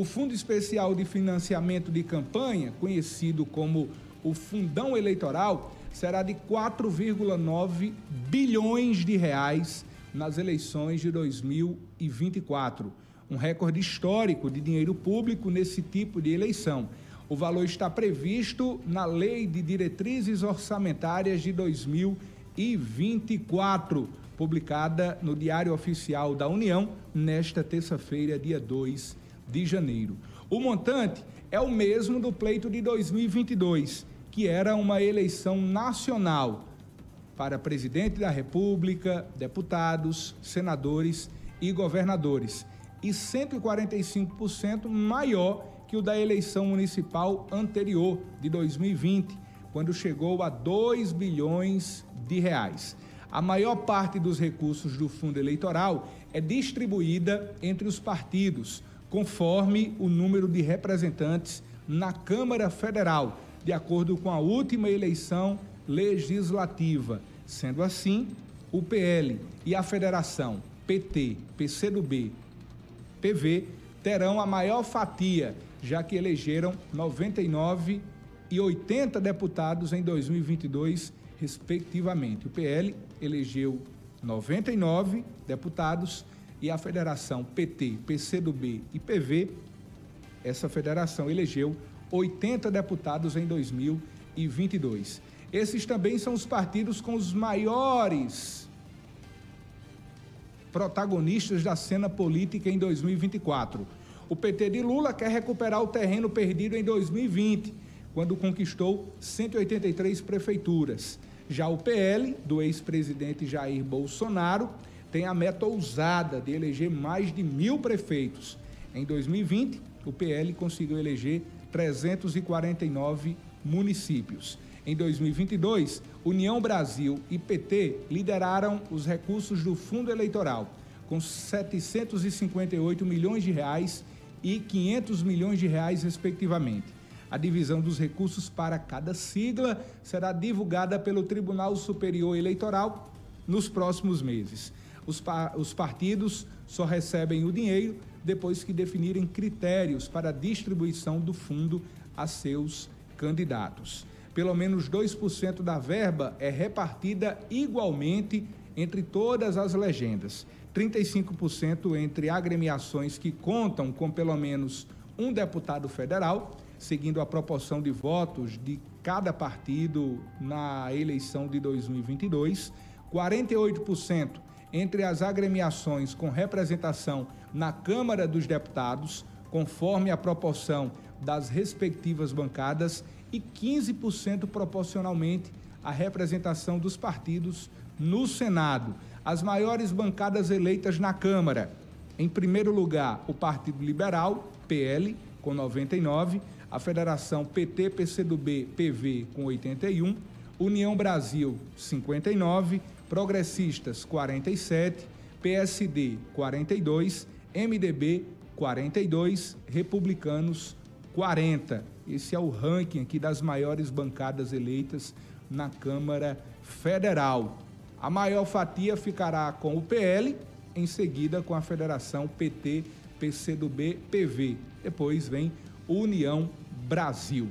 O Fundo Especial de Financiamento de Campanha, conhecido como o Fundão Eleitoral, será de 4,9 bilhões de reais nas eleições de 2024. Um recorde histórico de dinheiro público nesse tipo de eleição. O valor está previsto na Lei de Diretrizes Orçamentárias de 2024, publicada no Diário Oficial da União nesta terça-feira, dia 2 de janeiro. O montante é o mesmo do pleito de 2022, que era uma eleição nacional para presidente da República, deputados, senadores e governadores, e 145% maior que o da eleição municipal anterior, de 2020, quando chegou a 2 bilhões de reais. A maior parte dos recursos do fundo eleitoral é distribuída entre os partidos, conforme o número de representantes na Câmara Federal, de acordo com a última eleição legislativa. Sendo assim, o PL e a Federação PT, PCdoB, PV terão a maior fatia já que elegeram 99 e 80 deputados em 2022, respectivamente. O PL elegeu 99 deputados e a federação PT, PCdoB e PV, essa federação elegeu 80 deputados em 2022. Esses também são os partidos com os maiores protagonistas da cena política em 2024. O PT de Lula quer recuperar o terreno perdido em 2020, quando conquistou 183 prefeituras. Já o PL, do ex-presidente Jair Bolsonaro, tem a meta ousada de eleger mais de mil prefeitos. Em 2020, o PL conseguiu eleger 349 municípios. Em 2022, União Brasil e PT lideraram os recursos do fundo eleitoral, com 758 milhões de reais e 500 milhões de reais, respectivamente. A divisão dos recursos para cada sigla será divulgada pelo Tribunal Superior Eleitoral nos próximos meses. Os, pa os partidos só recebem o dinheiro depois que definirem critérios para a distribuição do fundo a seus candidatos. Pelo menos 2% da verba é repartida igualmente entre todas as legendas. 35% entre agremiações que contam com pelo menos um deputado federal, seguindo a proporção de votos de cada partido na eleição de 2022, 48% entre as agremiações com representação na Câmara dos Deputados, conforme a proporção das respectivas bancadas, e 15% proporcionalmente à representação dos partidos no Senado as maiores bancadas eleitas na Câmara. Em primeiro lugar, o Partido Liberal, PL, com 99, a Federação PT, PCdoB, PV, com 81, União Brasil, 59, Progressistas, 47, PSD, 42, MDB, 42, Republicanos, 40. Esse é o ranking aqui das maiores bancadas eleitas na Câmara Federal. A maior fatia ficará com o PL, em seguida com a Federação PT, PCdoB, PV. Depois vem União Brasil.